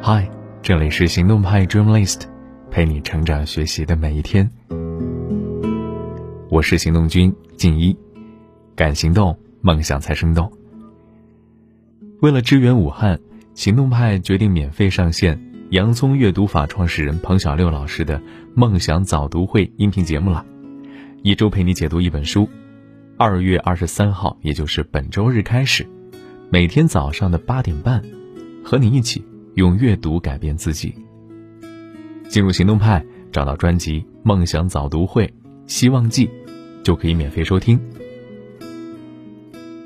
嗨，这里是行动派 Dream List，陪你成长学习的每一天。我是行动君静一，敢行动，梦想才生动。为了支援武汉，行动派决定免费上线洋葱阅读法创始人彭小六老师的梦想早读会音频节目了，一周陪你解读一本书。二月二十三号，也就是本周日开始，每天早上的八点半，和你一起。用阅读改变自己。进入行动派，找到专辑《梦想早读会》，希望记，就可以免费收听。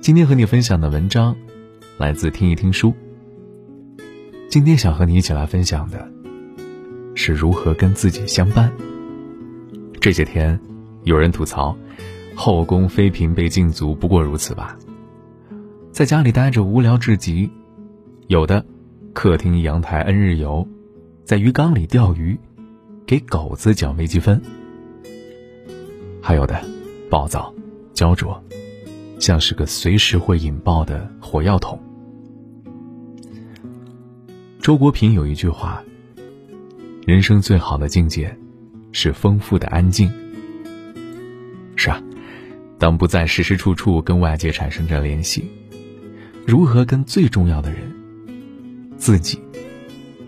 今天和你分享的文章，来自听一听书。今天想和你一起来分享的，是如何跟自己相伴。这些天，有人吐槽，后宫妃嫔被禁足不过如此吧？在家里待着无聊至极，有的。客厅阳台恩日游，在鱼缸里钓鱼，给狗子讲微积分。还有的，暴躁、焦灼，像是个随时会引爆的火药桶。周国平有一句话：“人生最好的境界，是丰富的安静。”是啊，当不再时时处处跟外界产生着联系，如何跟最重要的人？自己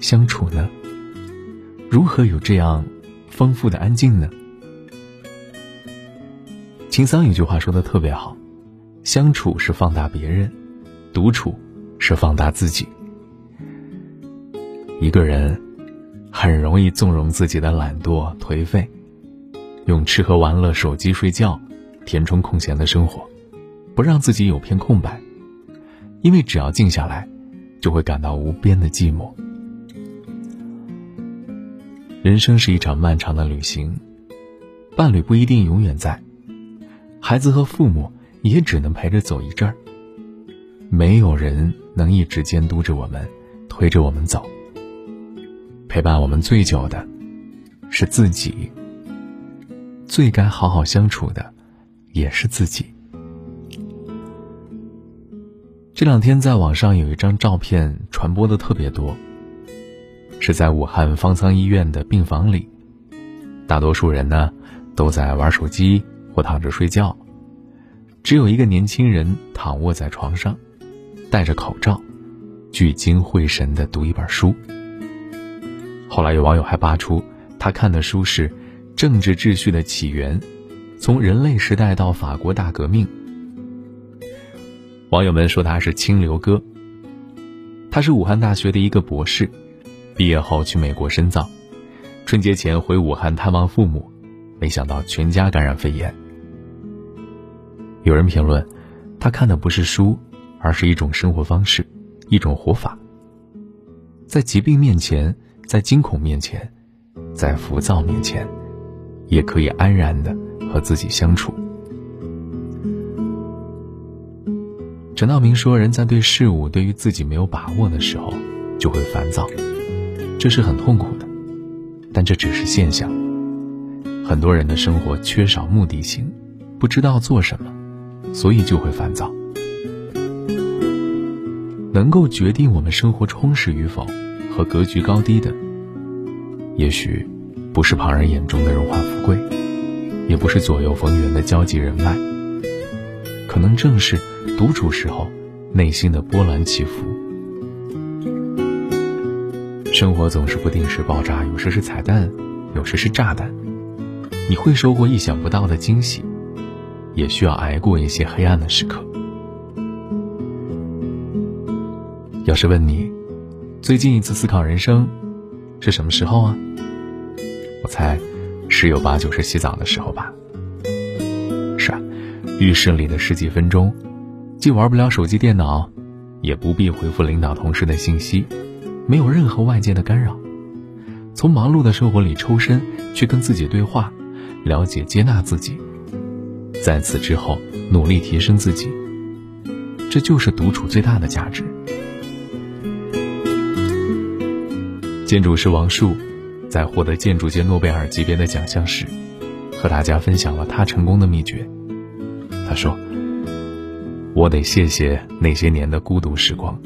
相处呢？如何有这样丰富的安静呢？秦桑有句话说的特别好：相处是放大别人，独处是放大自己。一个人很容易纵容自己的懒惰颓废，用吃喝玩乐、手机、睡觉填充空闲的生活，不让自己有片空白。因为只要静下来。就会感到无边的寂寞。人生是一场漫长的旅行，伴侣不一定永远在，孩子和父母也只能陪着走一阵儿。没有人能一直监督着我们，推着我们走。陪伴我们最久的，是自己。最该好好相处的，也是自己。这两天在网上有一张照片传播的特别多，是在武汉方舱医院的病房里，大多数人呢都在玩手机或躺着睡觉，只有一个年轻人躺卧在床上，戴着口罩，聚精会神地读一本书。后来有网友还扒出他看的书是《政治秩序的起源：从人类时代到法国大革命》。网友们说他是清流哥。他是武汉大学的一个博士，毕业后去美国深造，春节前回武汉探望父母，没想到全家感染肺炎。有人评论，他看的不是书，而是一种生活方式，一种活法。在疾病面前，在惊恐面前，在浮躁面前，也可以安然的和自己相处。陈道明说：“人在对事物对于自己没有把握的时候，就会烦躁，这是很痛苦的。但这只是现象。很多人的生活缺少目的性，不知道做什么，所以就会烦躁。能够决定我们生活充实与否和格局高低的，也许不是旁人眼中的荣华富贵，也不是左右逢源的交际人脉，可能正是。”独处时候，内心的波澜起伏。生活总是不定时爆炸，有时是彩蛋，有时是炸弹。你会收获意想不到的惊喜，也需要挨过一些黑暗的时刻。要是问你，最近一次思考人生是什么时候啊？我猜，十有八九是洗澡的时候吧。是啊，浴室里的十几分钟。既玩不了手机电脑，也不必回复领导同事的信息，没有任何外界的干扰，从忙碌的生活里抽身去跟自己对话，了解接纳自己，在此之后努力提升自己，这就是独处最大的价值。建筑师王树在获得建筑界诺贝尔级别的奖项时，和大家分享了他成功的秘诀。他说。我得谢谢那些年的孤独时光，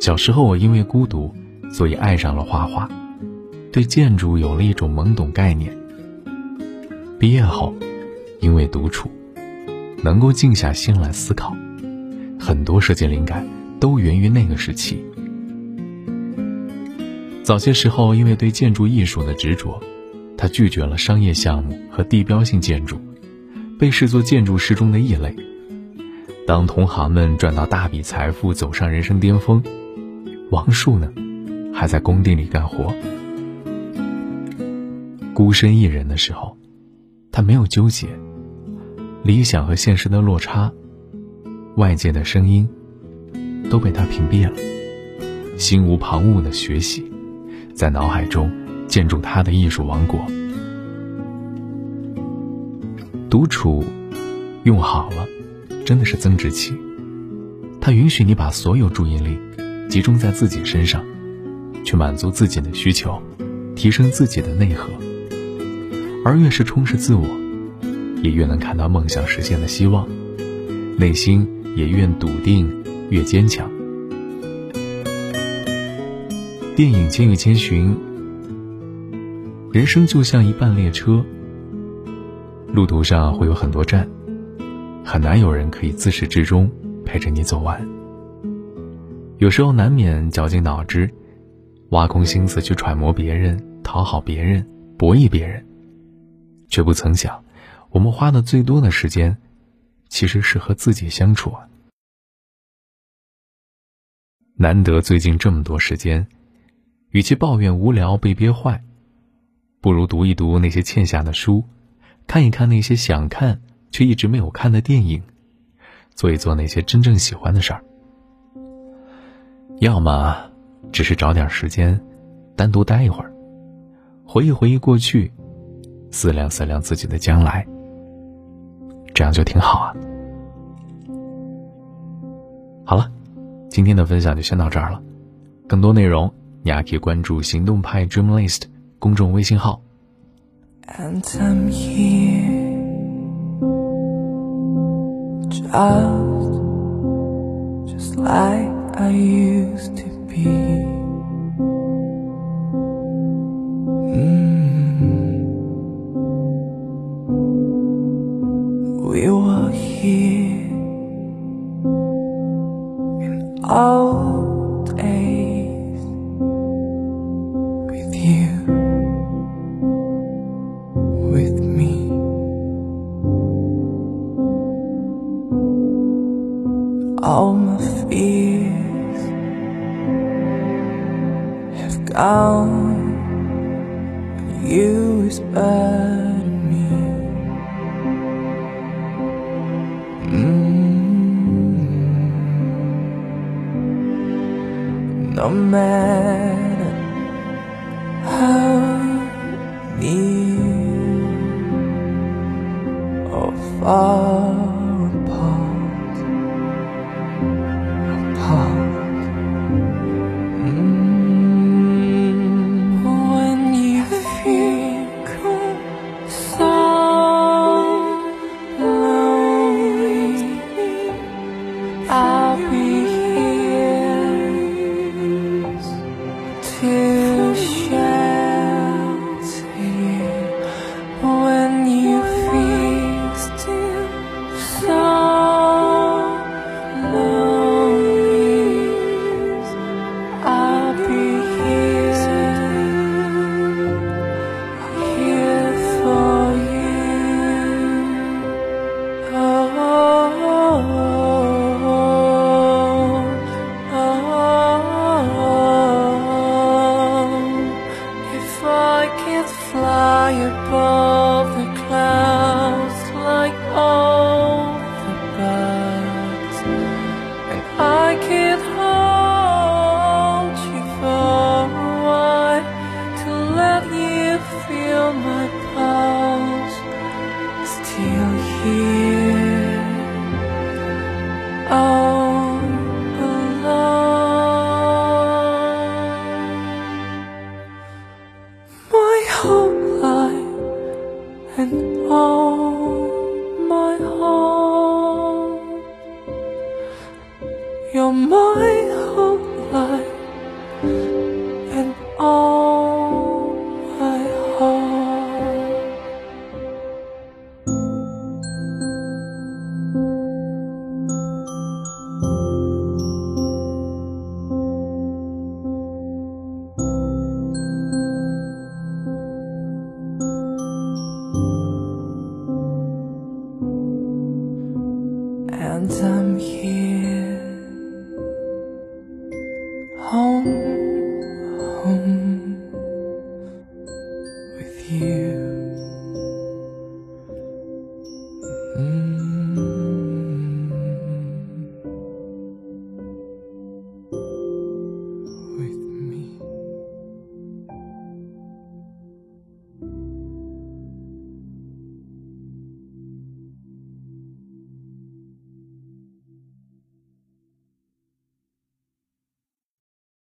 小时候我因为孤独，所以爱上了画画，对建筑有了一种懵懂概念。毕业后，因为独处，能够静下心来思考，很多设计灵感都源于那个时期。早些时候，因为对建筑艺术的执着，他拒绝了商业项目和地标性建筑，被视作建筑师中的异类。当同行们赚到大笔财富，走上人生巅峰，王树呢，还在工地里干活。孤身一人的时候，他没有纠结理想和现实的落差，外界的声音都被他屏蔽了，心无旁骛的学习，在脑海中建筑他的艺术王国。独处用好了。真的是增值期，它允许你把所有注意力集中在自己身上，去满足自己的需求，提升自己的内核。而越是充实自我，也越能看到梦想实现的希望，内心也越笃定，越坚强。电影《千与千寻》，人生就像一班列车，路途上会有很多站。很难有人可以自始至终陪着你走完。有时候难免绞尽脑汁，挖空心思去揣摩别人、讨好别人、博弈别人，却不曾想，我们花的最多的时间，其实是和自己相处啊。难得最近这么多时间，与其抱怨无聊被憋坏，不如读一读那些欠下的书，看一看那些想看。却一直没有看的电影，做一做那些真正喜欢的事儿，要么只是找点时间单独待一会儿，回忆回忆过去，思量思量自己的将来，这样就挺好啊。好了，今天的分享就先到这儿了，更多内容你还可以关注行动派 Dream List 公众微信号。Just, just like I used to be. All my fears have gone. You to me. Mm. No matter how near or far. high above the clouds like all the birds. And I could hold you for a while To let you feel my pulse. Still here. 为何